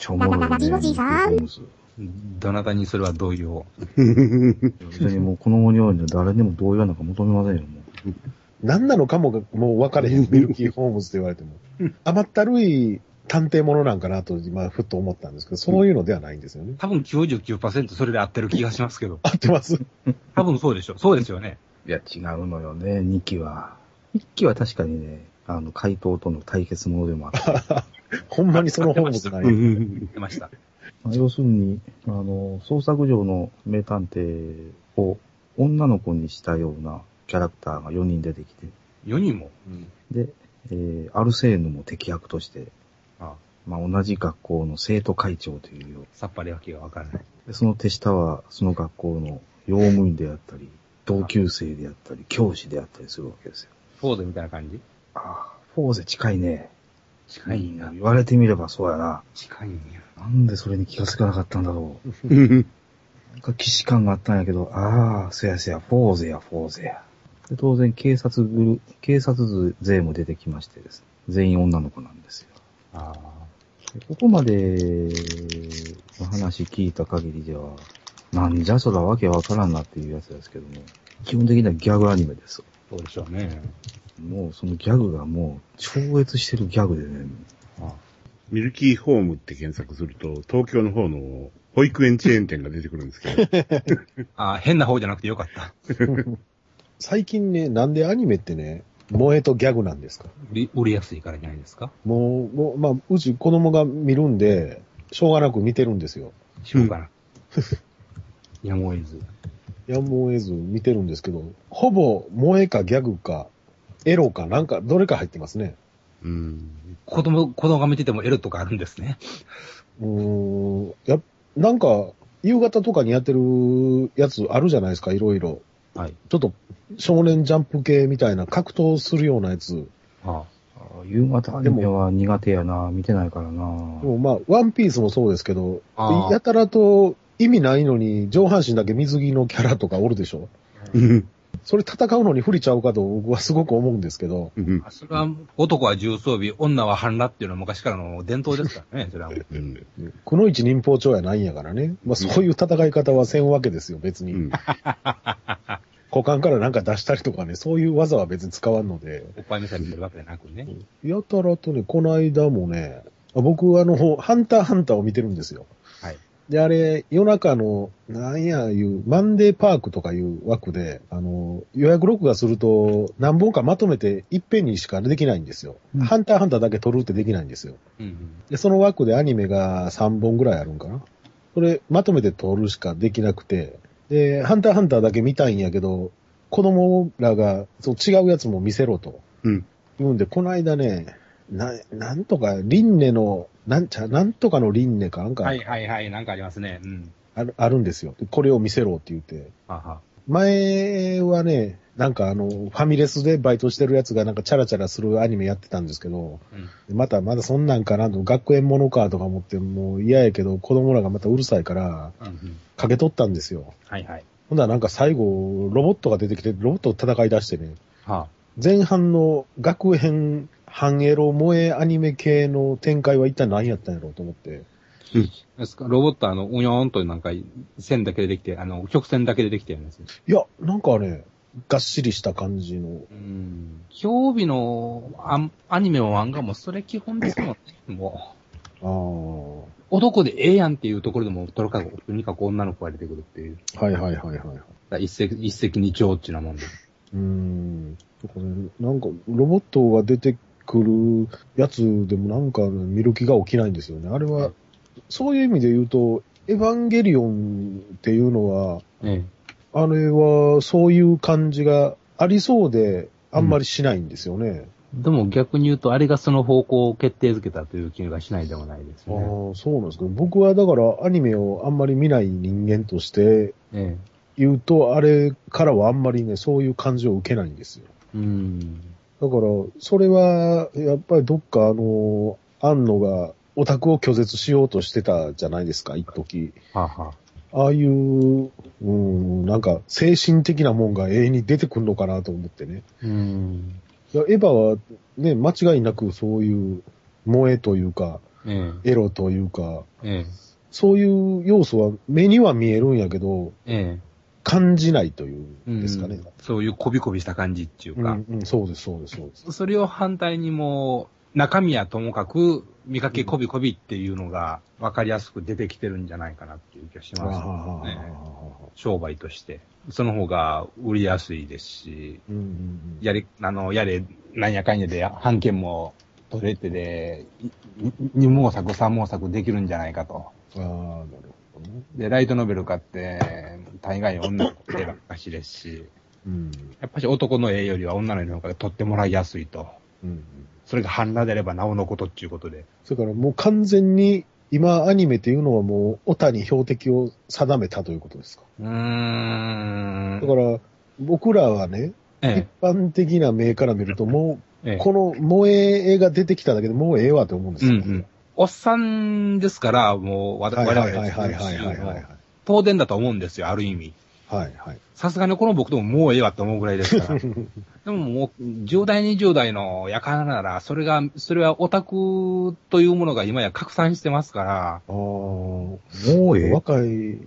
ちゃおもろいね。ラジオジさんどなたにそれは同意を。別にもうこのように誰にも同意はなんか求めませんよ、もう。何なのかもがもう分かれへん、ミルキーホームズって言われても。甘ったるい探偵ものなんかなと今、ふっと思ったんですけど、そういうのではないんですよね。多分99%それで合ってる気がしますけど。合ってます？多分そうでしょ。そうですよね。いや、違うのよね、2期は。1期は確かにね、あの、怪盗との対決ものでもあった。ほんまにそのホームズない。言ってました。まあ要するに、あの、創作上の名探偵を女の子にしたようなキャラクターが4人出てきて、4人も？で、えーアルセーヌも敵役として、あまあ、同じ学校の生徒会長というよさっぱりわけがわからない。でその手下はその学校の用務員であったり、同級生であったり、教師であったりするわけですよ。フォードみたいな感じ？ああ、フォーゼ近いね。近いんやうん。言われてみればそうやな。近いんや。なんでそれに気がつかなかったんだろう。なんか既視感があったんやけど、ああ、そやそや、フォーゼや、フォーゼや。で当然、警察グル、警察勢も出てきましてですね。全員女の子なんですよ。あでここまでの話聞いた限りでは、なんじゃそらわけわからんなっていうやつですけども、基本的にはギャグアニメです。あ、そうでしょうね。もうそのギャグがもう超越してるギャグでね、あミルキーホームって検索すると、東京の方の保育園チェーン店が出てくるんですけど、あ、変な方じゃなくてよかった。最近ね、なんでアニメってね、萌えとギャグなんですか？売り売りやすいからじゃないですか？もう、もう、まあ、うち子供が見るんで、しょうがなく見てるんですよ。しようかな。やむを得ず。やむを得ず見てるんですけど、ほぼ萌えかギャグか、エロかなんか、どれか入ってますね。うん。子供、子供が見ててもエロとかあるんですね。うーん、や、なんか、夕方とかにやってるやつあるじゃないですか、いろいろ。はい。ちょっと、少年ジャンプ系みたいな格闘するようなやつ。あああ夕方アニメは苦手やな、見てないからな。でもまあ、ワンピースもそうですけど、やたらと意味ないのに上半身だけ水着のキャラとかおるでしょ？それ戦うのに不利ちゃうかと僕はすごく思うんですけど、うんあ。それは、男は重装備、女は半裸っていうのは昔からの伝統ですからね、それはもう。うん。くのいち忍法帳やないんやからね。まあそういう戦い方はせんわけですよ、別に。うん。股間からなんか出したりとかね、そういう技は別に使わんので。おっぱい見せてるわけじゃなくね。やたらとね、この間もね、あ僕あの、ハンターハンターを見てるんですよ。はい。で、あれ、夜中の、なんやいう、マンデーパークとかいう枠で、あの、予約録画すると、何本かまとめていっぺんにしかできないんですよ。うんハンターハンターだけ撮るってできないんですよ。うんうん。で、その枠でアニメが3本ぐらいあるんかな。それ、まとめて撮るしかできなくて、で、ハンターハンターだけ見たいんやけど、子供らが、そう違うやつも見せろと。うん。言うんで、この間ね、な、なんとか、リンネの、なんちゃ、なんとかのリンネかなんか、はいはいはい、なんかありますね。うん。ある、あるんですよ。でこれを見せろって言って。はは。前はね、なんかあの、ファミレスでバイトしてるやつがなんかチャラチャラするアニメやってたんですけど、うん。またまだそんなんかなと、学園ものかとか思ってもう嫌やけど、子供らがまたうるさいから、うんうん。かけ取ったんですよ。はいはい。ほんならなんか最後、ロボットが出てきて、ロボットと戦い出してね、は前半の学園半エロ萌えアニメ系の展開は一体何やったんやろうと思って。あ。ですか？ロボットあの、うよーんとなんか、線だけでできて、あの、曲線だけでできてるんですよ。いや、なんかね、がっしりした感じの。うん。今日日のアアニメも漫画もそれ基本ですもんね。もああ。う、男でええやんっていうところでも、とにかく、とにかく女の子が出てくるっていう。はいはいはいはい。一石、一石二鳥っちゅうなもんで。うーん。なんか、ロボットが出てくるやつでもなんか、ね、見る気が起きないんですよね。あれは、そういう意味で言うと、エヴァンゲリオンっていうのは、えあれはそういう感じがありそうで、あんまりしないんですよね。え。でも逆に言うと、あれがその方向を決定づけたという気がしないでもないですああね。そうなんですけど、僕はだからアニメをあんまり見ない人間としてええ。言うと、あれからはあんまりね、そういう感じを受けないんですよ。うん。だから、それは、やっぱりどっかあの、安野がオタクを拒絶しようとしてたじゃないですか、一時。はあ、はああいう、うん、なんか精神的なもんが永遠に出てくるのかなと思ってね。あ、うん。いやエヴァはね、間違いなくそういう萌えというか、えエロというか、え。えそういう要素は目には見えるんやけど、え。え感じないというですかね。うんそういうこびこびした感じっていうか、うん、うん、そうです、そうです、そうです。それを反対にもう、中身はともかく、見かけこびこびっていうのが分かりやすく出てきてるんじゃないかなっていう気がします、ね。は商売として。その方が売りやすいですし、うんうんうんやれ、あの、やれ、なんやかんやで、半券も取れてで、い二毛作、三毛作できるんじゃないかと。ああ、なるほどね。で、ライトノベル買って、大概女の子絵ばっかしですし、うん。やっぱり男の絵よりは女の絵の方が取ってもらいやすいと。うん。それが半裸であればなおのことっていうことで。それからもう完全に、今アニメっていうのはもう、オタに標的を定めたということですか？うーんだから、僕らはね、え一般的な目から見ると、もえ、えう、え。この萌え絵が出てきただけでもうええわって思うんですよ。うんうん。おっさんですから、もう、我々ですはいはいはい。当然だと思うんですよ、ある意味。はいはい。さすがにこの僕でももうええわって思うぐらいですから。でももう、10代、20代のやからなら、それが、それはオタクというものが今や拡散してますから、ああ、もうええ。若い、う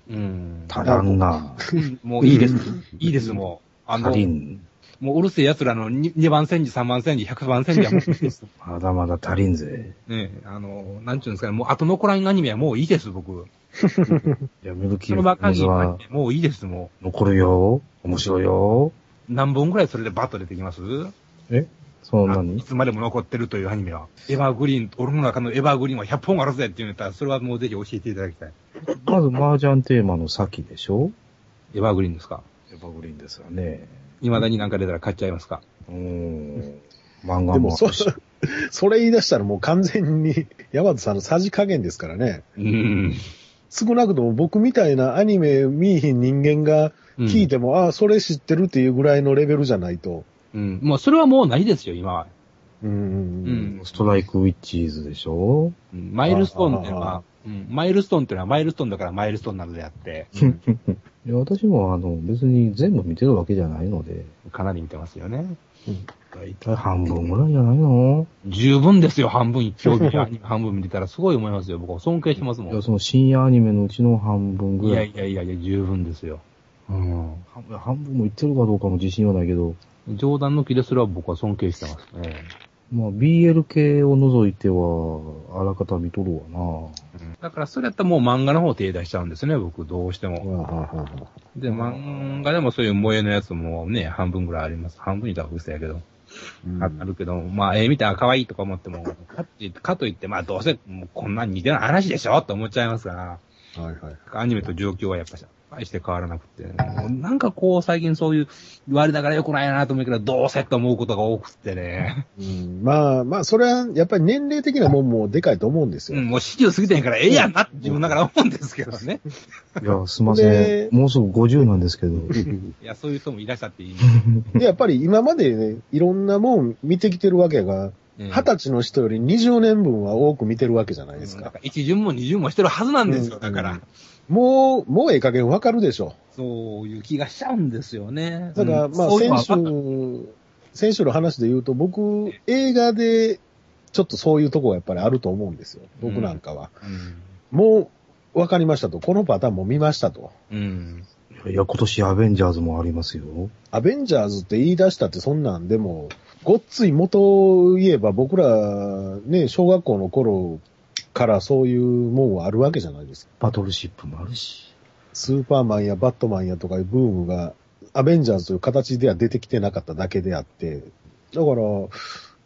ん。足らんな。もういいです。いいです、もう。あの足、りん。もううるせえ奴らの 2, 2番戦時、3番戦時、100番戦時はもういいです。まだまだ足りんぜ。ねあの、なんちゅうんですかね、もう後残らんアニメはもういいです、僕。いや、ミルキそーのばもういいです、も残るよ。面白いよ。う。何本ぐらいそれでバッと出てきます？あそんないにつまでも残ってるというアニメは。エヴァーグリーン、俺の中のエヴァーグリーンは100本あるぜって言うんだったら、それはもうぜひ教えていただきたい。まず、麻雀テーマの先でしょ？エヴァーグリーンですか？エバグリーンですよね。未だになんか出たら買っちゃいますかうーん。漫画でもそもあるし。、それ言い出したらもう完全に、ヤマトさんのさじ加減ですからね。うん。少なくとも僕みたいなアニメ見いひん人間が聞いても、ああ、それ知ってるっていうぐらいのレベルじゃないと。うん。もうそれはもうないですよ、今は。うんうんうんストライクウィッチーズでしょ？うんマイルストーンっていうのは、うん、マイルストーンっていうのはマイルストーンだからマイルストーンなのであって、いや、私もあの、別に全部見てるわけじゃないので、かなり見てますよね。だいたい半分ぐらいじゃないの？十分ですよ、半分、半分見てたらすごい思いますよ。僕は尊敬してますもいや、ん。その深夜アニメのうちの半分ぐらい。いやいやいや、十分ですよ。うん。半分もいってるかどうかも自信はないけど、冗談抜きですら僕は尊敬してますね。まあ、BL 系を除いては、あらかた見とるわだからそれやったらもう漫画の方手出しちゃうんですね、僕、どうしても。で、漫画でもそういう萌えのやつもね、半分ぐらいあります。半分いたら嘘やけど。うんああるけど、まあ、ええ見たら可愛いとか思っても、かってかといって、まあ、どうせ、もうこんなん似てない話でしょって思っちゃいますから、はいはい。アニメと状況はやっぱし、大して変わらなくて、なんかこう、最近そういう言われながら良くないなと思うけど、どうせって思うことが多くってね。うんまあまあ、それはやっぱり年齢的なもんもでかいと思うんですよ。うん、もう40過ぎてんからええやんなって自分ながら思うんですけどね。な。いや、すいませでん。もうすぐ50なんですけど。いや、そういう人もいらっしゃっていい。で、やっぱり今までね、いろんなもん見てきてるわけが、二二十歳の人より20年分は多く見てるわけじゃないですか。一巡も二巡もしてるはずなんですよ、うんだから。もう、もうええ加減わかるでしょ。そういう気がしちゃうんですよね。だから、うんまあ、先週、先週の話で言うと、僕、映画で、ちょっとそういうとこがやっぱりあると思うんですよ。僕なんかは。もう、わかりましたと。このパターンも見ましたと。うん。うん。いや、今年アベンジャーズもありますよ。アベンジャーズって言い出したってそんなんでも、ごっつい元を言えば僕ら、ね、小学校の頃からそういうもんはあるわけじゃないですか。バトルシップもあるし。スーパーマンやバットマンやとかいうブームが、アベンジャーズという形では出てきてなかっただけであって、だから、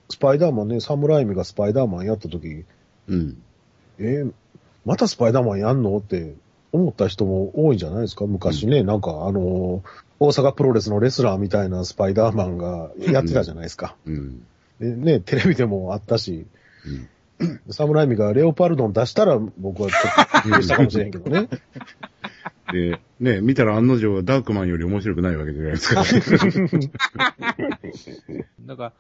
スパイダーマンね、サムライミがスパイダーマンやった時、うん。えーまたスパイダーマンやんのって思った人も多いんじゃないですか昔ね、なんかあのー大阪プロレスのレスラーみたいなスパイダーマンがやってたじゃないですか。うん。でね、テレビでもあったし、うん。サムライミがレオパルドン出したら僕はちょっとびっくりしたかもしれんけどね。で、ね、見たら案の定ダークマンより面白くないわけじゃないですか。だから、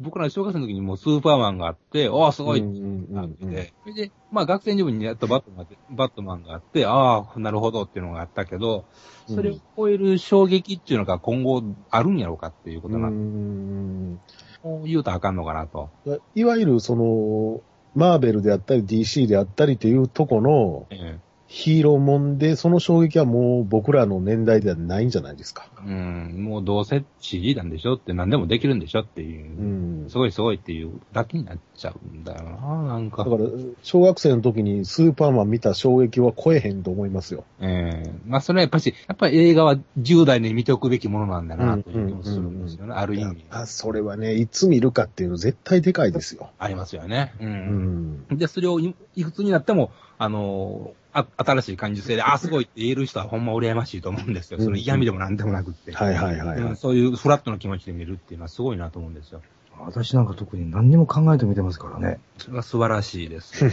僕ら小学生の時にもうスーパーマンがあって、おーすごいってなってて、それで、まあ学生時分にやったバットマンがバットマンがあって、ああ、なるほどっていうのがあったけど、それを超える衝撃っていうのが今後あるんやろうかっていうことうな、んこう言うとあかんのかなと。いわゆるその、マーベルであったり DC であったりというとこのえ。ヒーローもんで、その衝撃はもう僕らの年代ではないんじゃないですか。えうん、もうどうせ CG なんでしょって何でもできるんでしょっていうう、ん。すごいすごいっていうだけになっちゃうんだよな、なんかだ。から、小学生の時にスーパーマン見た衝撃は超えへんと思いますよ。ええまあそれはやっぱし、やっぱり映画は10代に見ておくべきものなんだな、という気もするんですよね、ある意味。あ、それはね、いつ見るかっていうの絶対でかいですよ。ありますよね。う。うんん。で、それをいいくつになっても、あのーあ、新しい感受性で、あ、すごいって言える人はほんま羨ましいと思うんですよ。その嫌味でもなんでもなくって。はいはいはいそういうフラットな気持ちで見るっていうのはすごいなと思うんですよ。私なんか特に何にも考えて見てますからね。それは素晴らしいです。だ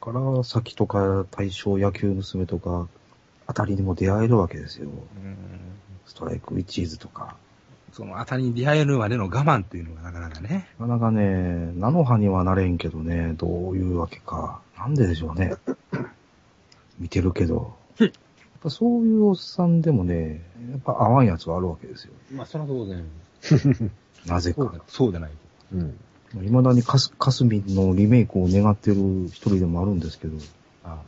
から、先とか大正野球娘とか、あたりにも出会えるわけですよ。うんストライクウィッチーズとか。そのあたりに出会えるまでの我慢っていうのがなかなかね。なかなかね、菜の葉にはなれんけどね、どういうわけか。なんででしょうね。見てるけど。やっぱそういうおっさんでもね、やっぱ合わんやつはあるわけですよ。まあ、それは当然。なぜか。そうだそうでないと。うん。未だにカスカスミンのリメイクを願ってる一人でもあるんですけど、あ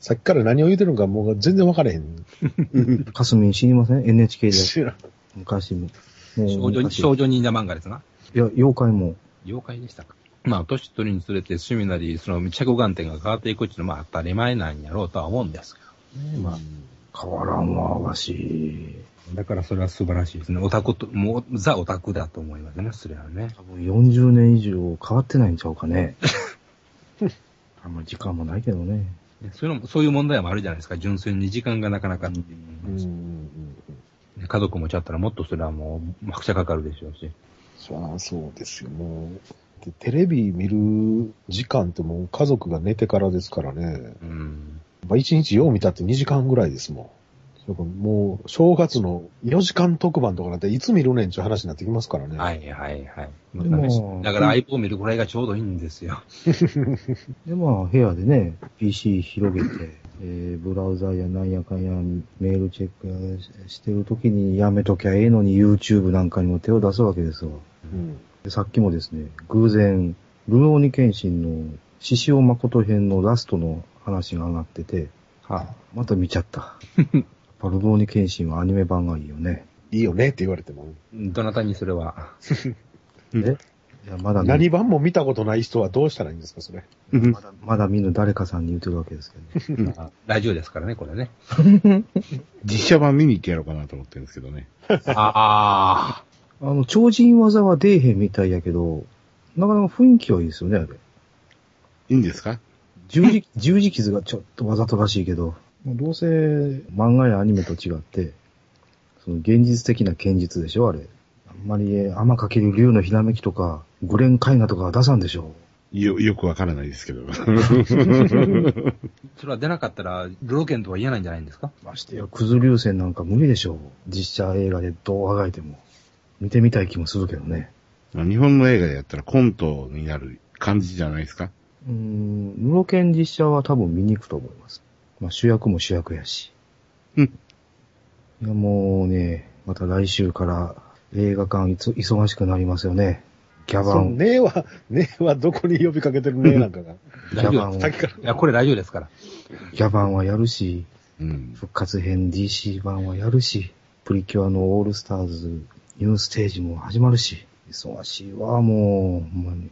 さっきから何を言ってるのかもう全然分からへん。カスミン知りません ?NHK で知らん。昔も。も少女、昔少女忍者漫画ですな。いや、妖怪も。妖怪でしたか。まあ、年取るにつれて趣味なり、その着眼点が変わっていくっていうのはまあ当たり前なんやろうとは思うんですけどね。まあ、変わらんわ、わし。だからそれは素晴らしいですね。オタクと、もう、ザオタクだと思いますね、それはね。多分40年以上変わってないんちゃうかね。あんまり時間もないけどね。ねそういうのも、そういう問題もあるじゃないですか。純粋に時間がなかなか。家族持ちゃったらもっとそれはもう、拍車かかるでしょうし。そりゃそうですよ、もう。でテレビ見る時間ってもう家族が寝てからですからね。うん。まあ、1日よう見たって2時間ぐらいですもん。もう、正月の4時間特番とかなんていつ見るねんちゅう話になってきますからね。はいはいはい。でもだから相棒を見るぐらいがちょうどいいんですよ。で、まあ、部屋でね、PC 広げて、えー、ブラウザやなんやかんやメールチェックしてるときにやめときゃええのに YouTube なんかにも手を出すわけですわ。うん。でさっきもですね、偶然、ルローニケンシンの獅子王誠編のラストの話が上がってて、はまた見ちゃった。やっぱルローニケンシンはアニメ版がいいよね。いいよねって言われても。どなたにそれは。え？いや、まだ見何番も見たことない人はどうしたらいいんですか、それ。まだ、まだ見ぬ誰かさんに言ってるわけですけど、ね。まあラジオですからね、これね。実写版見に行ってやろうかなと思ってるんですけどね。ああ。あの、超人技は出えへんみたいやけど、なかなか雰囲気はいいですよね、あれ。いいんですか？十字、十字傷がちょっとわざとらしいけど、どうせ漫画やアニメと違って、その現実的な剣術でしょ、あれ。あんまり天かける竜のひらめきとか、グレン絵画とかは出さんでしょ。よ、よくわからないですけど。それは出なかったら、ルロケンとは言えないんじゃないんですか？ましてや、クズ流線なんか無理でしょう。実写映画でどうあがいても。見てみたい気もするけどね。日本の映画でやったらコントになる感じじゃないですか？うーん、ルロケン実写は多分見に行くと思います。まあ主役も主役やし。うんいやもうね、また来週から映画館いつ忙しくなりますよね。ギャバン、ねえは、ねえはどこに呼びかけてるねえなんかが。ギャバンさっきから。いや、これラジオですから。ギャバンはやるし、うん。復活編 DC 版はやるし、プリキュアのオールスターズニューステージも始まるし、忙しいわ、もう、ほんまに。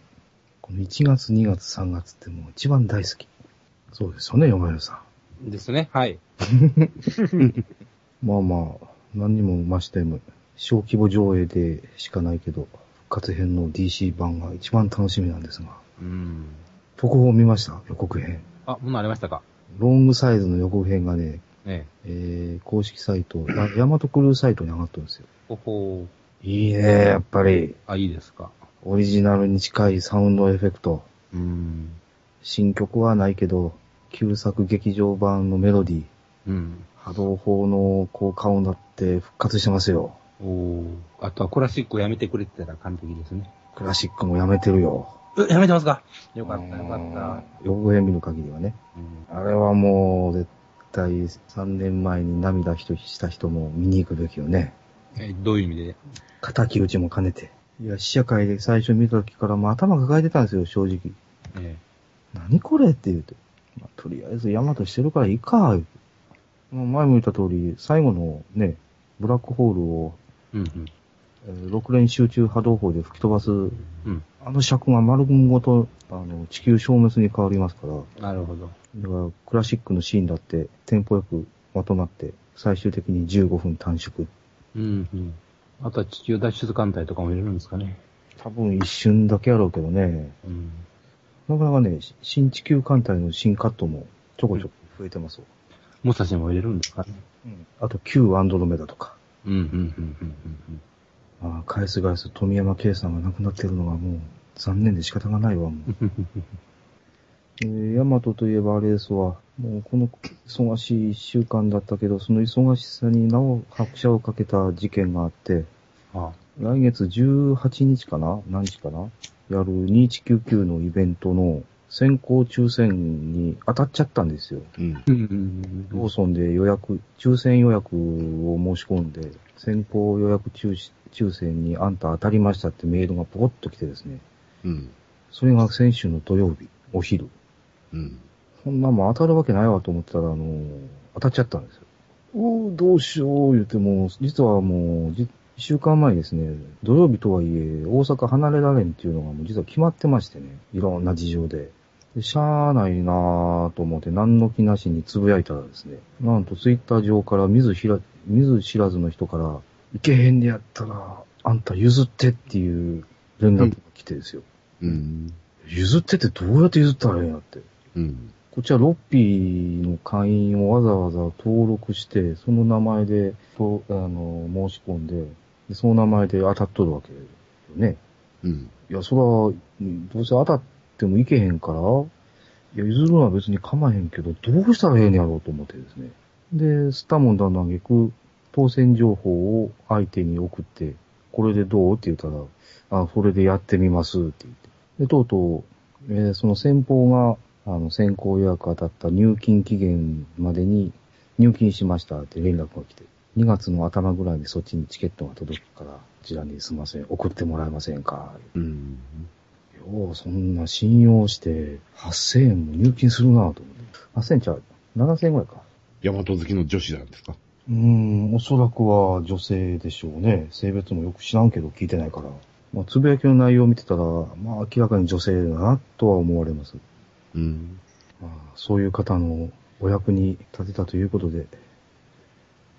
この1月、2月、3月ってもう一番大好き。そうですよね、山根さですね。はい。ん。まあまあ、何にも増しても、小規模上映でしかないけど、復活編の DC 版が一番楽しみなんですが、うん。特報見ました？予告編。あ、ものありましたか？ロングサイズの予告編がね、ええー、公式サイト、あヤマトクルーサイトに上がってるんですよ。ほほいいね、やっぱり。あ、いいですか。オリジナルに近いサウンドエフェクト。うん。新曲はないけど、旧作劇場版のメロディー、うん。波動砲の効果音だって復活してますよ。おーあとはクラシックをやめてくれてたら完璧ですね。クラシックもやめてるよ。え、やめてますか？よかった、よかった。予告編見る限りはね。うんあれはもう、絶対3年前に涙した人も見に行くべきよね。え、どういう意味で？仇討ちも兼ねて。いや、試写会で最初見た時からもう頭抱えてたんですよ、正直。え何これって言うて。まあ、とりあえずヤマトしてるからいいか、言うて。まあ前も言った通り、最後のね、ブラックホールを、うんうん。えー6連集中波動砲で吹き飛ばす、うん。あの尺が丸ごと、あの、地球消滅に変わりますから、なるほど。だから、クラシックのシーンだって、テンポよくまとまって、最終的に15分短縮。うんうん。あとは地球脱出艦隊とかも入れるんですかね。多分一瞬だけやろうけどね。うん。なかなかね、新地球艦隊の新カットもちょこちょこ増えてますわ。武蔵も入れるんですかね。あと、旧アンドロメダとか。うんうんうんうんうんああ、返す返す富山圭さんが亡くなってるのがもう残念で仕方がないわ、もう。うん。えー、ヤマトといえばあれですわ。もうこの忙しい一週間だったけど、その忙しさになお拍車をかけた事件があって、あ来月18日かな？何日かな？やる2199のイベントの先行抽選に当たっちゃったんですよ。ローソンで予約、抽選予約を申し込んで、先行予約抽抽選にあんた当たりましたってメールがポコッと来てですね。うん。それが先週の土曜日、お昼。うん。そんなもん当たるわけないわと思ってたら、あの、当たっちゃったんですよ。おーどうしよう言っても、実はもう、じ一週間前にですね、土曜日とはいえ、大阪離れられんっていうのがもう実は決まってましてね、いろんな事情で。でしゃーないなーと思って何の気なしにつぶやいたらですね、なんとツイッター上から見ず知ら、見ず知らずの人から、いけへんでやったら、あんた譲ってっていう連絡が来てですよ。うん。譲ってってどうやって譲ったらええんやって。うん。こっちはロッピーの会員をわざわざ登録して、その名前で、とあの、申し込んで、でその名前で当たっとるわけよね。うん。いや、そら、どうせ当たってもいけへんから、いや、譲るのは別に構えへんけど、どうしたらええんやろうと思ってですね。で、スタモンだのあげく、当選情報を相手に送って、これでどうって言ったら、あ、それでやってみますって言って。で、とうとう、えーその先方が、あの、先行予約当たった入金期限までに入金しましたって連絡が来て、2月の頭ぐらいにそっちにチケットが届くから、こちらにすいません、送ってもらえませんかうん。よう、そんな信用して、8000円も入金するなぁと思って。8000円ちゃう ?7000 円ぐらいか。大和好きの女子なんですかうーん、おそらくは女性でしょうね。性別もよく知らんけど聞いてないから。まあ、つぶやきの内容を見てたら、まあ明らかに女性だなとは思われます。うん。まあ、そういう方のお役に立てたということで、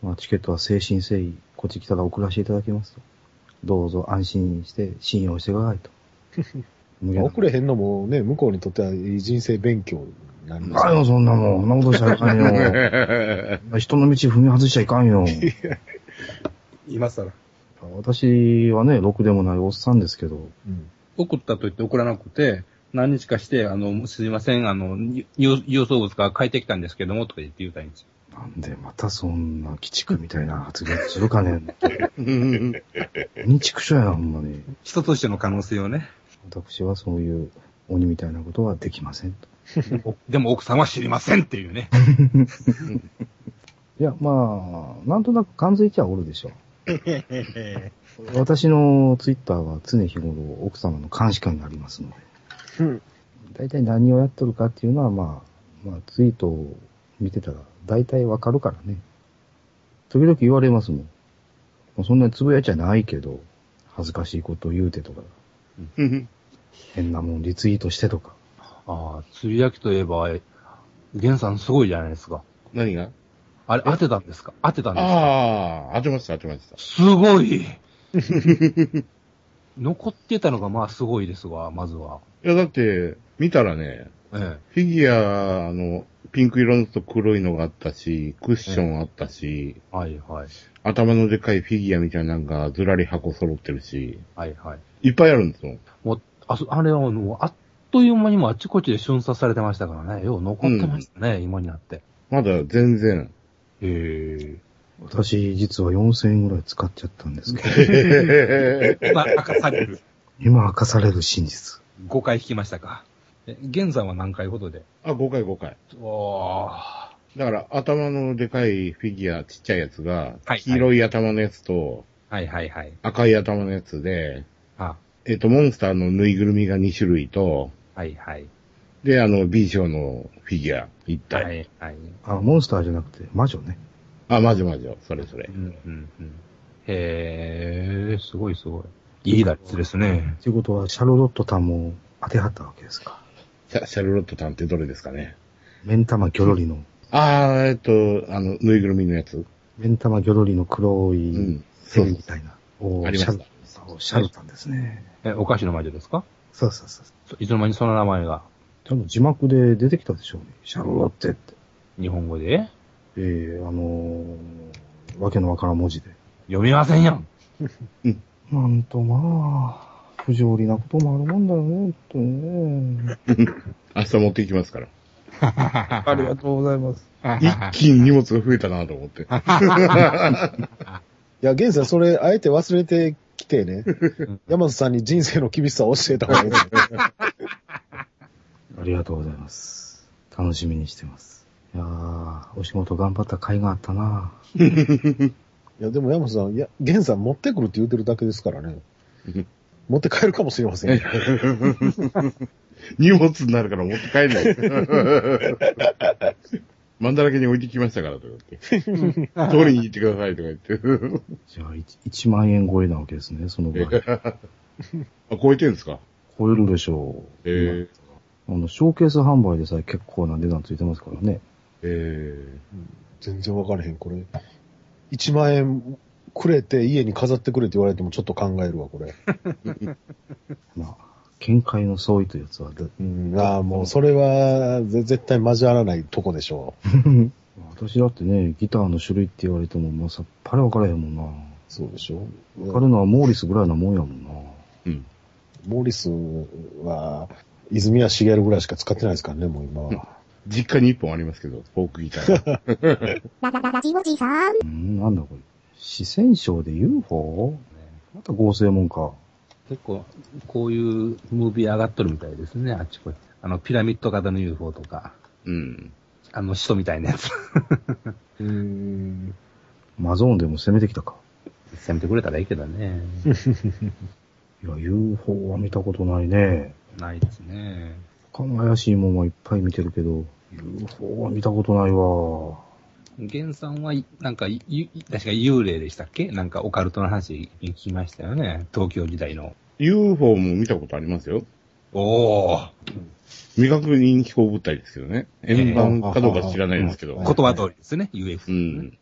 まあ、チケットは誠心誠意、こっち来たら送らせていただきますと。どうぞ安心して信用してくださいと。無限な遅れへんのもね、向こうにとってはいい人生勉強になりますないよ、そんなもん。そんなことしちゃいかんよ。人の道踏み外しちゃいかんよ。今更。私はね、ろくでもないおっさんですけど、うん。送ったと言って送らなくて、何日かして、あの、すいません、あの、郵郵送物が帰ってきたんですけども、とか言って言うたらいいんですよ。なんでまたそんな鬼畜みたいな発言するかねん。うん。鬼畜所やな、ほんまに。人としての可能性をね。私はそういう鬼みたいなことはできませんと。お でも奥さんは知りませんっていうね。いや、まあ、なんとなく感づいちゃおるでしょ。私のツイッターは常日頃奥様の監視下にありますので。うん。大体何をやっとるかっていうのは、まあ、まあ、ツイートを見てたら、大体わかるからね。時々言われますもん。もうそんなにつぶやいちゃないけど、恥ずかしいことを言うてとか、変なもんリツイートしてとか。ああ、釣り焼きといえば、ゲンさんすごいじゃないですか。何が？あれ、当てたんですか？当てたんですか？ああ、当てました、当てました。すごい 残ってたのがまあすごいですわ、まずは。いや、だって、見たらね、えフィギュアのピンク色のと黒いのがあったし、クッションあったし、え。はいはい。頭のでかいフィギュアみたいなのがずらり箱揃ってるし、はいはい。いっぱいあるんですよ。もう、あそ、あれはもう、という間にもあっちこっちで瞬殺されてましたからね。よう残ってましたね、今になって。まだ全然。へえ。私、実は4000円ぐらい使っちゃったんですけど、今、明かされる。今明かされる真実。5回引きましたか？え、現在は何回ほどで？あ、5回5回。おー。だから、頭のでかいフィギュア、ちっちゃいやつが、はい黄色い頭のやつと、はいはいはい。赤い頭のやつで、あ、えっ、と、モンスターのぬいぐるみが2種類と、はいはい。で、あの、B 賞のフィギュア、一体。はい。はい。あ、モンスターじゃなくて、魔女ね。あ、魔女魔女、それそれう。ん、うん、うん。へえ、すごいすごい。いい打率ですね。ということは、シャルロットタンも当てはったわけですか？シャシャルロットタンってどれですかね？目ん玉ギョロリの、あー、えっと、あの、ぬいぐるみのやつ。目ん玉ギョロリの黒い、うん。ヘそうビみたいな。おありましたシャルそうシャルタンですね。え、お菓子の魔女ですか？そうそうそう。いつの間にその名前が？多分字幕で出てきたでしょうね。シャルロッテって。日本語で？ええあのー、わけのわからん文字で。読みませんよ。なんとまあ、不条理なこともあるもんだよね、とね。明日持っていきますから。ありがとうございます。一気に荷物が増えたなと思って。いや、現在それ、あえて忘れてきてね、山田さんに人生の厳しさを教えた方がいいね。ありがとうございます。楽しみにしてます。いやー、お仕事頑張った甲斐があったな いや、でも山田さん、いや、源さん持ってくるって言ってるだけですからね。持って帰るかもしれませんよ。荷物になるから持って帰れない。マンだらけに置いてきましたからとか言って。取りに行ってくださいとか言って。じゃあ1、1万円超えなわけですね、その場合。あ、超えてんですか？超えるでしょう。えあの、ショーケース販売でさえ結構な値段ついてますからね。え全然わからへん、これ。1万円くれて家に飾ってくれって言われてもちょっと考えるわ、これ。まあ、見解の相違というやつは、うん、ああ、もうそれは絶対交わらないとこでしょう私だってね、ギターの種類って言われても、まあ、さっぱり分からへんもんな。そうでしょ分かるのはモーリスぐらいなもんやもんな。うん。モーリスは、泉谷しげるぐらいしか使ってないですからね、もう今は。実家に一本ありますけど、フォークギター。ララララジオジさん。うん、なんだこれ。四川省で UFO? また合成もんか。結構、こういうムービー上がっとるみたいですね、あっちこっち。あの、ピラミッド型の UFO とか、うん。あの、使徒みたいなやつ。うーん。マゾーンでも攻めてきたか。攻めてくれたらいいけどね。いや、UFO は見たことないね。ないですね。他の怪しいもんはいっぱい見てるけど、UFO は見たことないわ。原さんは、なんか、ゆ確か幽霊でしたっけ？なんかオカルトの話聞きましたよね。東京時代の。UFO も見たことありますよ。おー。未確認飛行物体ですけどね。円盤かどうか知らないですけど。ええ言葉通りですね、UFO。うん。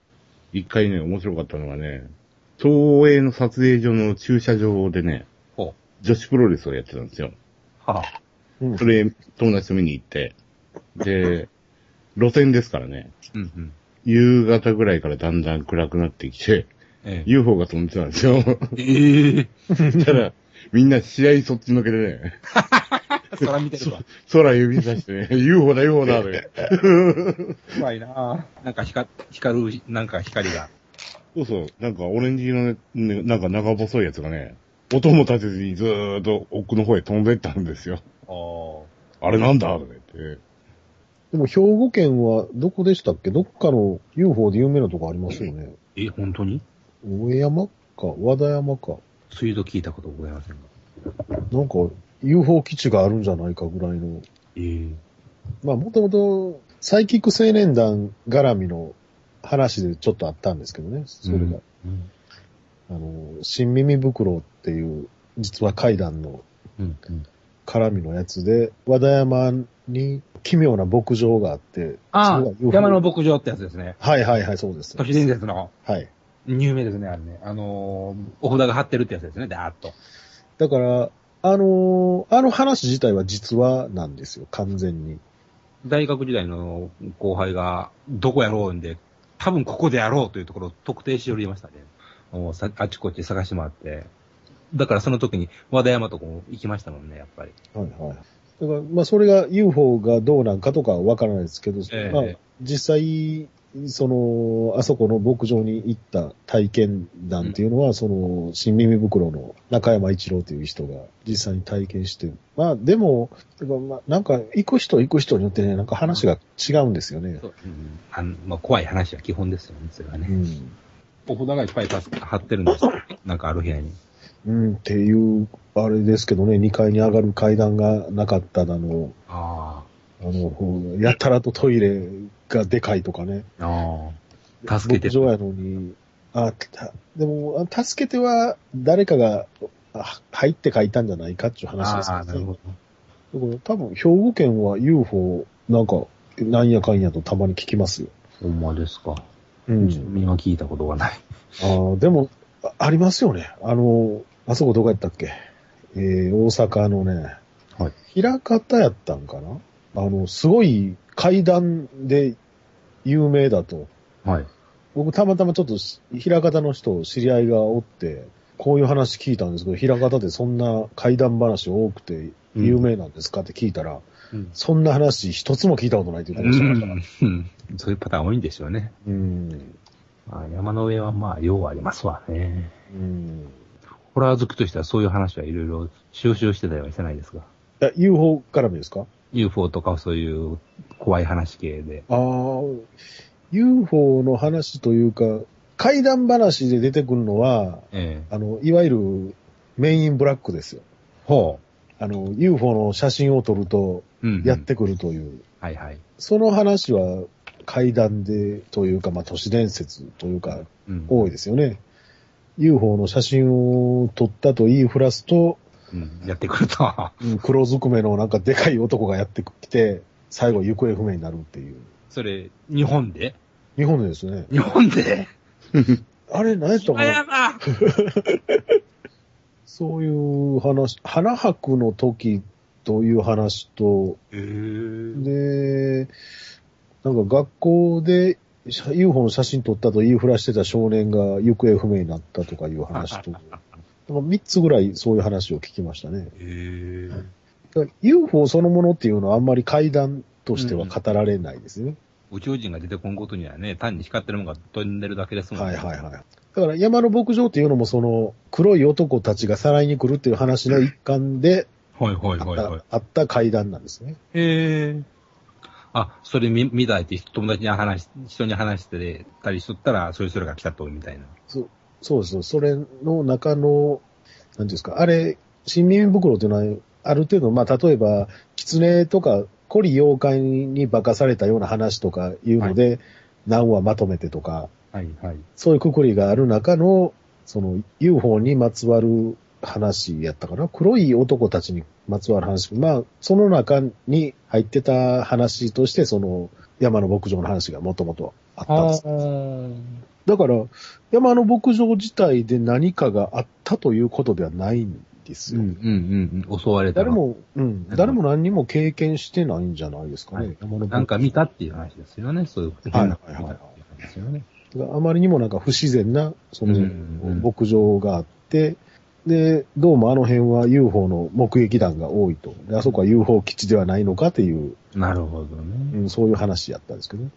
一回ね、面白かったのがね、東映の撮影所の駐車場でね、ほ女子プロレスをやってたんですよ。う。はうんそれ、友達と見に行って、で、路線ですからね、あ、うんうん。夕方ぐらいからだんだん暗くなってきて、え UFO が飛んでたんですよ。え。ええ。たら、みんな試合そっちのけでね、空見てるわ。空指さしてね、UFO だ UFO だって。怖いななんか光、光る、なんか光が。そうそう、なんかオレンジ色の、ね、なんか長細いやつがね、音も立てずにずーっと奥の方へ飛んでったんですよ。ああれなんだって。でも兵庫県はどこでしたっけ？どっかの UFO で有名なとこありますよね。え、本当に？上山か？和田山か？水道聞いたことございませんが。なんか UFO 基地があるんじゃないかぐらいの。ええ。まあもともとサイキック青年団絡みの話でちょっとあったんですけどね。それが。うんあの、新耳袋っていう実は怪談のうん。うん。絡みのやつで、和田山に奇妙な牧場があって、ああ山の牧場ってやつですね。はいはいはい、そうです。都市伝説の。はい。有名ですね、あれね。あのー、お札が貼ってるってやつですね、だーっと。だから、あのーあの話自体は実話なんですよ、完全に。大学時代の後輩が、どこやろうんで、多分ここでやろうというところを特定しておりましたね。もうさあちこち探して回って。だからその時に和田山とかも行きましたもんね、やっぱり。はいはい。だから、まあそれが UFO がどうなんかとかはわからないですけど、ええまあ実際、その、あそこの牧場に行った体験談っていうのは、その、新耳袋の中山一郎という人が実際に体験して、まあでも、てかまあなんか行く人行く人によってね、なんか話が違うんですよね。そううんあのまあ、怖い話は基本ですよね、それはね。うん。お札がいっぱい貼ってるんですよ。なんかある部屋に。うん、っていう、あれですけどね、2階に上がる階段がなかっただの、ああ。あの、やたらとトイレがでかいとかね。ああ。助けて牧。場やのに、あ、たでも、あ助けては誰かがあ入って書いたんじゃないかっていう話ですああ、なるほよね。ど。だから多分、兵庫県は UFO、なんか、なんやかんやとたまに聞きますよ。ほんまですか。うん。自分は聞いたことがない。ああ、でも、あありますよね。あの、あそこどこやったっけ？えー、大阪のね、はい。平方やったんかな？あの、すごい階段で有名だと。はい。僕たまたまちょっとし平方の人、知り合いがおって、こういう話聞いたんですけど、平方でそんな怪談話多くて有名なんですかって聞いたら、うん。そんな話一つも聞いたことないって言ってましたから。うんそういうパターン多いんでしょうね。うん。まあ、山の上はまあ、ようありますわね。うん。ホラー好きとしてはそういう話はいろいろ収集してたりはしてないですが。え UFO 絡みですか？UFO とかそういう怖い話系で。ああ、UFO の話というか、怪談話で出てくるのは、ええあの、いわゆるメインブラックですよ。ほあの、UFO の写真を撮るとう。うん。やってくるという、はいはい。その話は怪談でというか、まあ都市伝説というか、うん。多いですよね。UFO の写真を撮ったと言いふらすと、うん。やってくると。うん黒ずくめのなんかでかい男がやってきて、最後行方不明になるっていう。それ、日本で？日本でですね。日本で？あれ、何やったかあな そういう話、花博の時という話と、えー、で、なんか学校で UFO の写真撮ったと言いふらしてた少年が行方不明になったとかいう話と、なんか3つぐらいそういう話を聞きましたね。えー、UFO そのものっていうのはあんまり怪談としては語られないですね。宇宙人が出てこんことにはね、単に光ってるものが飛んでるだけですもんはいはいはい。だから山の牧場っていうのもその黒い男たちがさらいに来るっていう話の一環ではいはいあっはいはいた。あった怪談なんですね。へえ。あ、それ見、見たいって友達に話し、人に話してたりしとったら、そういう人らが来たと、みたいな。そうそうです。それの中の、なんですか、あれ、新耳袋っていうのは、ある程度、まあ、例えば、狐とか、古里妖怪に化かされたような話とかいうので、何話まとめてとか、はいはい。そういうくくりがある中の、その UFO にまつわる話やったかな。黒い男たちにまつわる話。まあ、その中に入ってた話として、その山の牧場の話がもともとあったんです。だから、山の牧場自体で何かがあったということではないんですよ。うんうんうん。襲われたら誰、も、うん、誰も何にも経験してないんじゃないですかね。はい山の牧場なんか見たっていう話ですよね。そういうこと。はいはいですよね。あまりにもなんか不自然な、その、牧場があって、で、どうもあの辺は UFO の目撃談が多いと。であそこは UFO 基地ではないのかっていう、なるほどね。うん、そういう話やったんですけどね。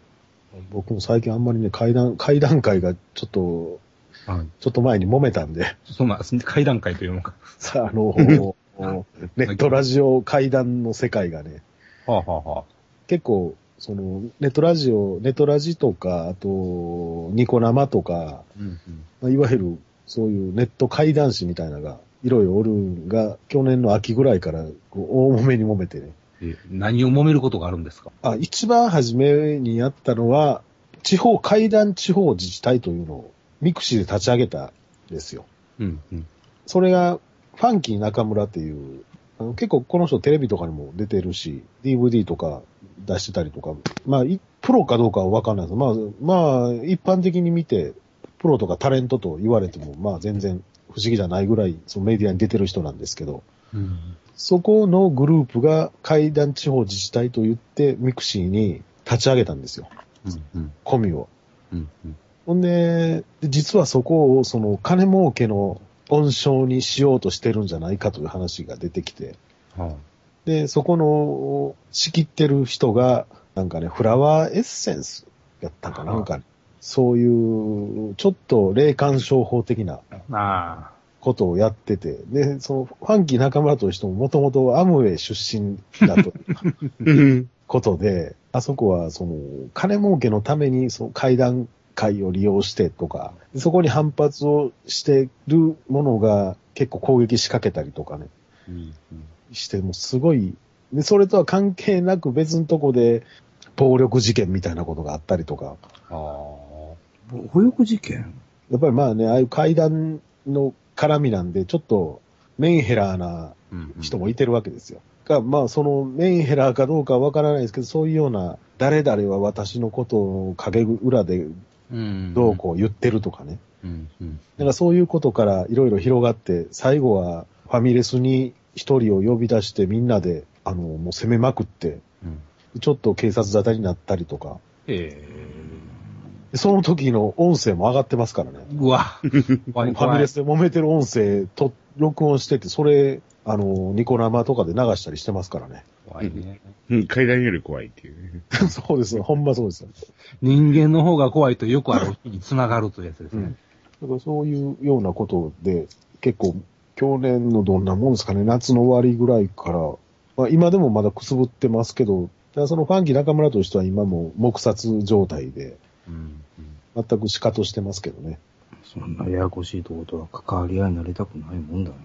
僕も最近あんまりね、階段、階段階がちょっと、はい。ちょっと前に揉めたんで、そんな、階段階というのか。さあ、あの、ネットラジオ階段の世界がね、はあ、はあはあ、結構、その、ネットラジオ、ネットラジとか、あと、ニコ生とか、うんうん。まあいわゆる、そういうネット怪談師みたいなのが、いろいろおるんが、去年の秋ぐらいから、こう、大揉めに揉めてね。え何を揉めることがあるんですか？あ、一番初めにやったのは、地方、怪談地方自治体というのを、ミクシーで立ち上げたんですよ。うんうん。それが、ファンキー中村っていう、あの結構この人テレビとかにも出てるし、DVD とか出してたりとか、まあ、いプロかどうかはわかんないです。まあ、まあ、一般的に見て、プロとかタレントと言われても、まあ全然不思議じゃないぐらい、そのメディアに出てる人なんですけど、うん。そこのグループが怪談地方自治体と言って、ミクシーに立ち上げたんですよ。うんうん。コミを。うんうん。ほんで、で実はそこを、その、金儲けの温床にしようとしてるんじゃないかという話が出てきて、はで、そこの、仕切ってる人が、なんかね、フラワーエッセンスやったかななんかね、そういう、ちょっと霊感商法的なことをやってて、で、その、ファンキー中村という人ももともとアムウェイ出身だということで、あそこは、その、金儲けのために、その階段会を利用してとか、そこに反発をしてるものが結構攻撃仕掛けたりとかね、うんうん。して、もうすごいで、それとは関係なく別のとこで、暴力事件みたいなことがあったりとか。あ保育事件？やっぱりまあね、ああいう階段の絡みなんで、ちょっとメンヘラーな人もいてるわけですよ。が、まあそのメンヘラーかどうかはわからないですけど、そういうような、誰々は私のことを影裏でうん。どうこう言ってるとかね。うん。うん。だからそういうことからいろいろ広がって、最後はファミレスに一人を呼び出してみんなで、あの、もう攻めまくって、うん。ちょっと警察沙汰になったりとか、えでその時の音声も上がってますからね。えうわ。フファミレスで揉めてる音声と、録音してて、それ、あの、ニコ生とかで流したりしてますからね。怖いね。うん階段より怖いっていうね。そうです。ほんまそうですよ。人間の方が怖いとよくある日に繋がるというやつですね。だからそういうようなことで、結構、去年のどんなもんですかね、夏の終わりぐらいから、まあ今でもまだくすぶってますけど、ただそのファンキー中村としては今も黙殺状態で、うん。全く仕方してますけどね。そんなややこしいとことは関わり合いになりたくないもんだな。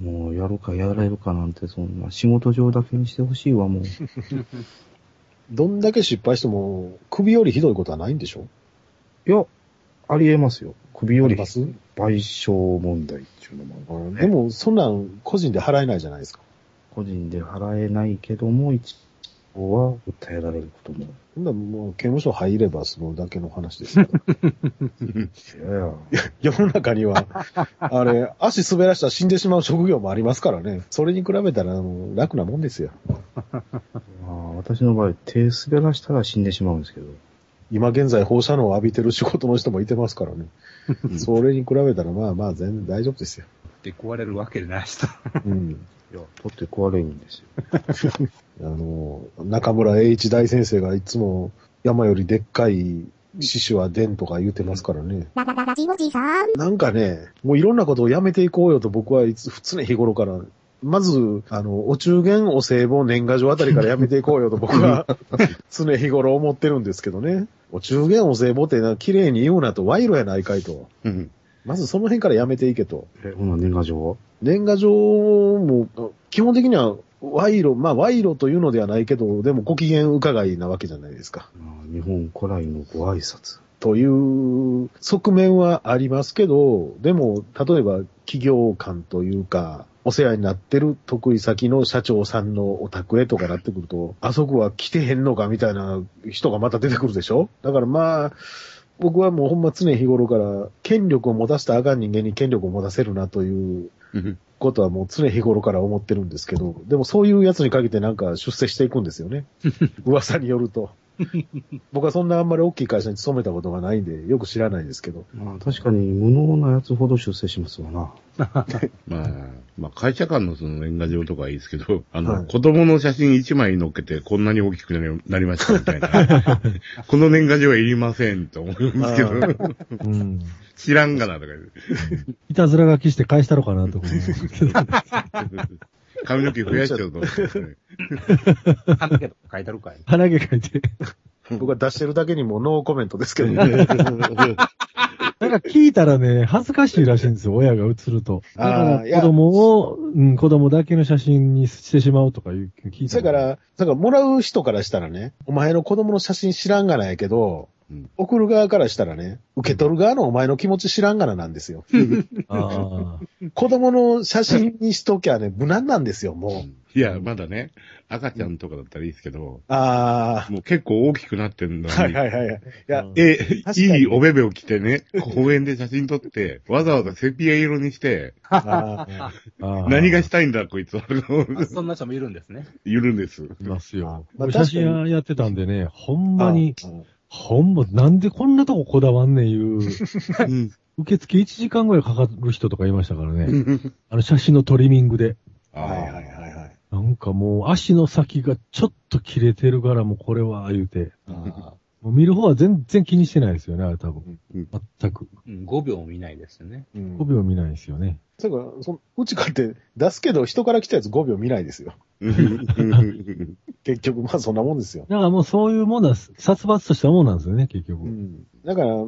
もうやるかやれるかなんてそんな仕事上だけにしてほしいわ、もう。どんだけ失敗しても、首よりひどいことはないんでしょ？いや、ありえますよ。首より賠償問題っていうのもあるからね。でも、そんなん個人で払えないじゃないですか。個人で払えないけども、一応は訴えられることも。そんなんもう刑務所入ればそのだけの話ですから。いやいや、世の中には、あれ、足滑らしたら死んでしまう職業もありますからね。それに比べたら、あの、楽なもんですよ。まあ、私の場合、手滑らしたら死んでしまうんですけど。今現在放射能を浴びてる仕事の人もいてますからね。それに比べたら、まあまあ全然大丈夫ですよ。で壊れるわけでない人。うん。いや、取って壊れるんですよ。あの、中村栄一大先生がいつも山よりでっかい獅子は伝とか言うてますからね。なんかね、もういろんなことをやめていこうよと僕はいつ、常日頃から、まず、あの、お中元、お歳暮、年賀状あたりからやめていこうよと僕は常日頃思ってるんですけどね。お中元、お歳暮ってな、綺麗に言うなと、賄賂やないかいと。うんまずその辺からやめていけと。え、ほな年賀状は？年賀状も、基本的には賄賂、まあ賄賂というのではないけど、でもご機嫌伺いなわけじゃないですか。まあ日本古来のご挨拶。という側面はありますけど、でも、例えば企業間というか、お世話になってる得意先の社長さんのお宅へとかなってくると、あそこは来てへんのかみたいな人がまた出てくるでしょ？だからまあ、僕はもうほんま常日頃から、権力を持たせたらあかん人間に権力を持たせるなといううんことはもう常日頃から思ってるんですけど、でもそういうやつにかけてなんか出世していくんですよね。噂によると。僕はそんなあんまり大きい会社に勤めたことがないんで、よく知らないですけど。まあ確かに無能なやつほど出世しますわな。まあ、まあ、会社間のその年賀状とかはいいですけど、あの、はい子供の写真1枚乗っけてこんなに大きくなりなりましたみたいな。この年賀状はいりませんと思うんですけど、うん。知らんがなとか言う。いたずら書きして返したのかなと思いますけど。髪の毛増やしちゃうと思うんですね。鼻毛とか書いてあるかい。鼻毛書いて。僕は出してるだけにもノーコメントですけどね。なんか聞いたらね、恥ずかしいらしいんですよ、親が映ると。子供を、うん、子供だけの写真にしてしまうとかいう聞いたの。だから、だからもらう人からしたらね、お前の子供の写真知らんがなやけど、うん送る側からしたらね、受け取る側のお前の気持ち知らんがななんですよ。ああ。子供の写真にしときゃね、無難なんですよ、もう。いや、まだね、赤ちゃんとかだったらいいですけど、あもう結構大きくなってんのあ、に、はいはいはいはい。いや、え、いいおべべを着てね、公園で写真撮って、わざわざセピア色にして、何がしたいんだこいつは、あそんな人もいるんですね。いるんです。いますよ。まあ写真屋やってたんでね、ほんまに、ほんま、なんでこんなとここだわんねんいう、うん受付1時間ぐらいかかる人とかいましたからね。あの写真のトリミングで。はいはいはいはい。なんかもう足の先がちょっと切れてるからもうこれは言うて。あもう見る方は全然気にしてないですよね、あれ多分。うん全く。うん、5秒も見ないですよね。ーうん5秒見ないですよね。だから、そのうちかって出すけど人から来たやつ5秒見ないですよ。結局、まあそんなもんですよ。だからもうそういうものは殺伐としたものなんですよね、結局。うん。だから、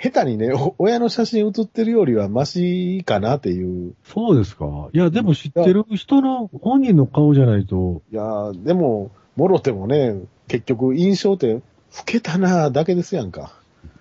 下手にね、お親の写真写ってるよりはマシかなっていう。そうですか。いや、でも知ってる人の本人の顔じゃないと、いやーでも、もろてもね、結局印象って、老けたなーだけですやんか。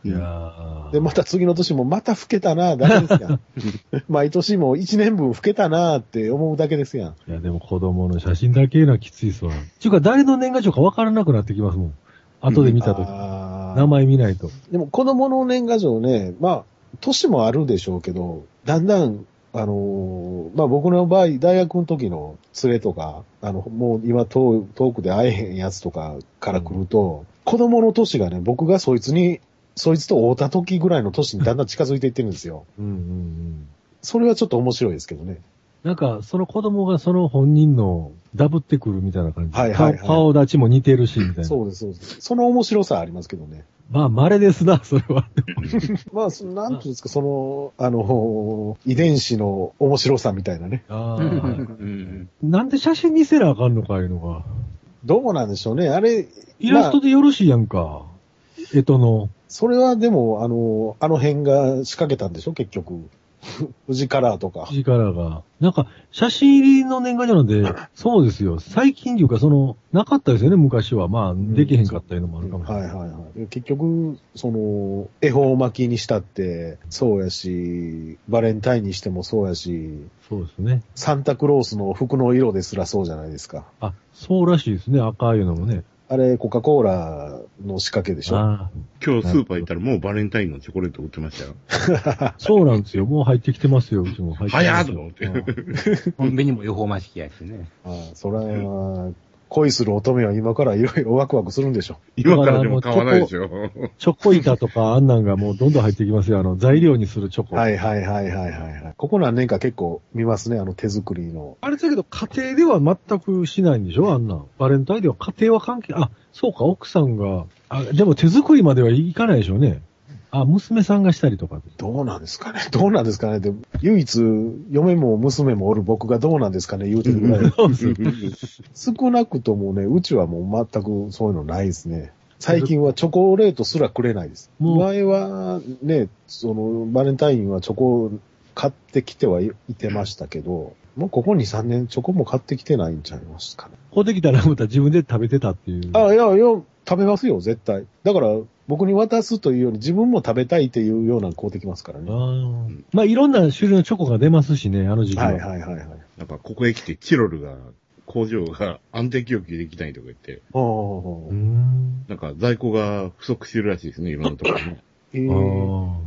いやーで、また次の年もまた老けたなーだけですやん。毎年も1年分老けたなーって思うだけですやん。いや、でも子供の写真だけいうのはきついっすわ。ちゅうか、誰の年賀状かわからなくなってきますもん。後で見たとき。あー名前見ないと。でも子供の年賀状ね、まあ、年もあるでしょうけど、だんだん、あのーまあ僕の場合、大学の時の連れとか、あの、もう今遠遠くで会えへんやつとかから来ると、子供の年がね、僕がそいつに、そいつと会うた時ぐらいの年にだんだん近づいていってるんですよ。うんうんうん。それはちょっと面白いですけどね。なんか、その子供がその本人のダブってくるみたいな感じ。はいはいはい顔顔立ちも似てるし、みたいな。そうです、そうです。その面白さはありますけどね。まあ、稀ですな、それは。まあ、そなんていうんですか、その、あの、遺伝子の面白さみたいなね。あうあ。んなんで写真見せなあかんのかいうのが。どうなんでしょうね。あれ、イラストでよろしいやんか。えとの。それはでも、あの、あの辺が仕掛けたんでしょ、結局。富士カラーとか。力が。なんか、写真入りの年賀状なんで、そうですよ。最近というか、その、なかったですよね、昔は。まあ、できへんかったいうのもあるかもしれない。はいはいはい。結局、その、恵方巻きにしたって、そうやし、バレンタインにしてもそうやし、そうですね。サンタクロースの服の色ですらそうじゃないですか。あ、そうらしいですね、赤いうのもね。あれ、コカ・コーラの仕掛けでしょ。あ今日スーパー行ったらもうバレンタインのチョコレート売ってましたよ。あ。そうなんですよ。もう入ってきてますよ、うちも。入ってきて早ますよーと思って。うん コンビニも予報ましきやしね。ああそれは、恋する乙女は今からいろいろワクワクするんでしょ。今からでも買わないでしょ。チョコ板とかあんなんがもうどんどん入ってきますよ。あの、材料にするチョコ。はいはいはいはいはいはい。ここ何年か結構見ますね、あの手作りの。あれだけど、家庭では全くしないんでしょ？あんなん。バレンタインでは家庭は関係、あ、そうか、奥さんが、あ、でも手作りまではいかないでしょうね。あ、娘さんがしたりとか。どうなんですかね どうなんですかねで唯一、嫁も娘もおる僕がどうなんですかね言うてるぐらい。少なくともね、うちはもう全くそういうのないですね。最近はチョコレートすらくれないです。前はね、その、バレンタインはチョコ買ってきてはいいてましたけど、もうここ2、3年チョコも買ってきてないんちゃいますかね。こうできたらまた自分で食べてたっていう。あ、いや、いや、食べますよ、絶対。だから、僕に渡すというより自分も食べたいっていうような買うてきますからあね。ーまあ、いろんな種類のチョコが出ますしね、あの時期は。はいはいはいはい。なんかここへ来てチロルが、工場が安定供給できないとか言って、おーうーん。なんか在庫が不足してるらしいですね、いろんなところね。えあー、あ。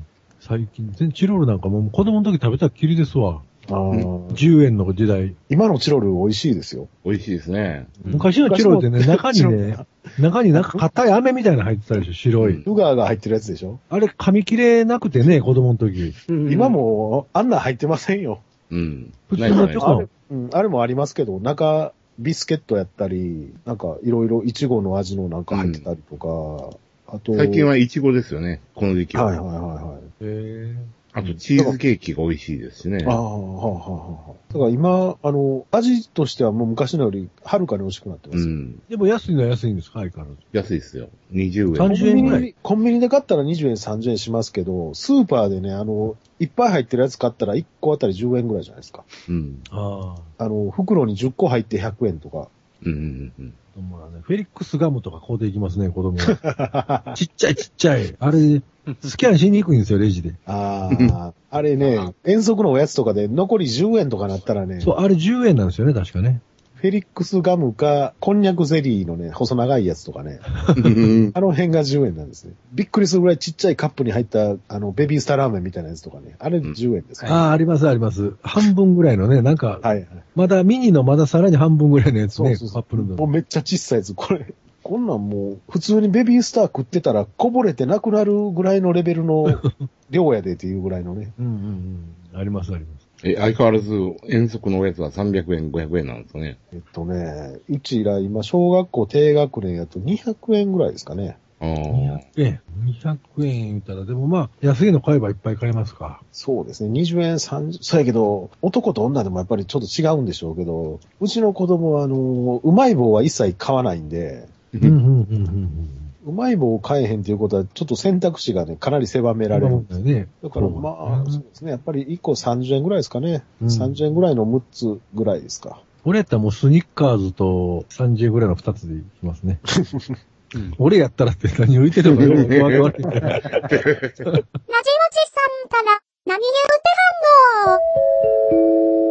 最近、全チロルなんかもう子供の時食べたっきりですわ。あー10円の時代。今のチロル美味しいですよ。美味しいですね。昔のチロルってね、中にね、中になんか硬い飴みたいなの入ってたでしょ、白い。ウガーが入ってるやつでしょ、あれ噛み切れなくてね、子供の時。今もあんなん入ってませんよ。うん。普通のチョコあれ,、うん、あれもありますけど、中、ビスケットやったり、なんかいろいろイチゴの味のなんか入ってたりとか、あと、最近はイチゴですよね、この時期は。はいはいはいはい。へあとチーズケーキが美味しいですしね。ああ、はあ、はあ、はあ。だから今、あの、味としてはもう昔のよりはるかに美味しくなってます。うん。でも安いのは安いんですか、相変わらず。安いですよ。20円。30円ぐらいコンビニで買ったら20円、30円しますけど、スーパーでね、あの、いっぱい入ってるやつ買ったら1個あたり10円ぐらいじゃないですか。うん。ああ。あの、袋に10個入って100円とか。うんうんうん。ほらね、フェリックスガムとか買うていきますね、子供は。ちっちゃいちっちゃい。あれ、スキャンしにくいんですよ、レジで。ああ、あれね、遠足のおやつとかで残り10円とかなったらね、そう、あれ10円なんですよね、確かね。フェリックスガムか、こんにゃくゼリーのね、細長いやつとかね、う んあの辺が10円なんですね。びっくりするぐらいちっちゃいカップに入った、あの、ベビースターラーメンみたいなやつとかね、あれ10円ですね。ああ、あります、あります。半分ぐらいのね、なんか、はいはい。まだミニのまださらに半分ぐらいのやつね、そうそうそうカップルもうめっちゃ小さいやつ。これ、こんなんもう、普通にベビースター食ってたらこぼれてなくなるぐらいのレベルの量やでっていうぐらいのね。うんうんうん。あります、あります。え、相変わらず遠足のおやつは300円、500円なんですかね。えっとね、うちら今、小学校低学年やと200円ぐらいですかね。ああ。200円。200円言ったら、でもまあ、安いの買えばいっぱい買えますか。そうですね。20円、30、そうやけど、男と女でもやっぱりちょっと違うんでしょうけど、うちの子供は、あの、うまい棒は一切買わないんで、うんうんうんうんうまい棒を買えへんということは、ちょっと選択肢がね、かなり狭められるんです。だよね。だからまあ、そうですね。やっぱり1個30円ぐらいですかね。うん30円ぐらいの6つぐらいですか。俺やったらもうスニッカーズと30円ぐらいの2つでいきますね。うん俺やったらって何を言っててもよくわかる。ラジオチさんから何言うてはん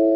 の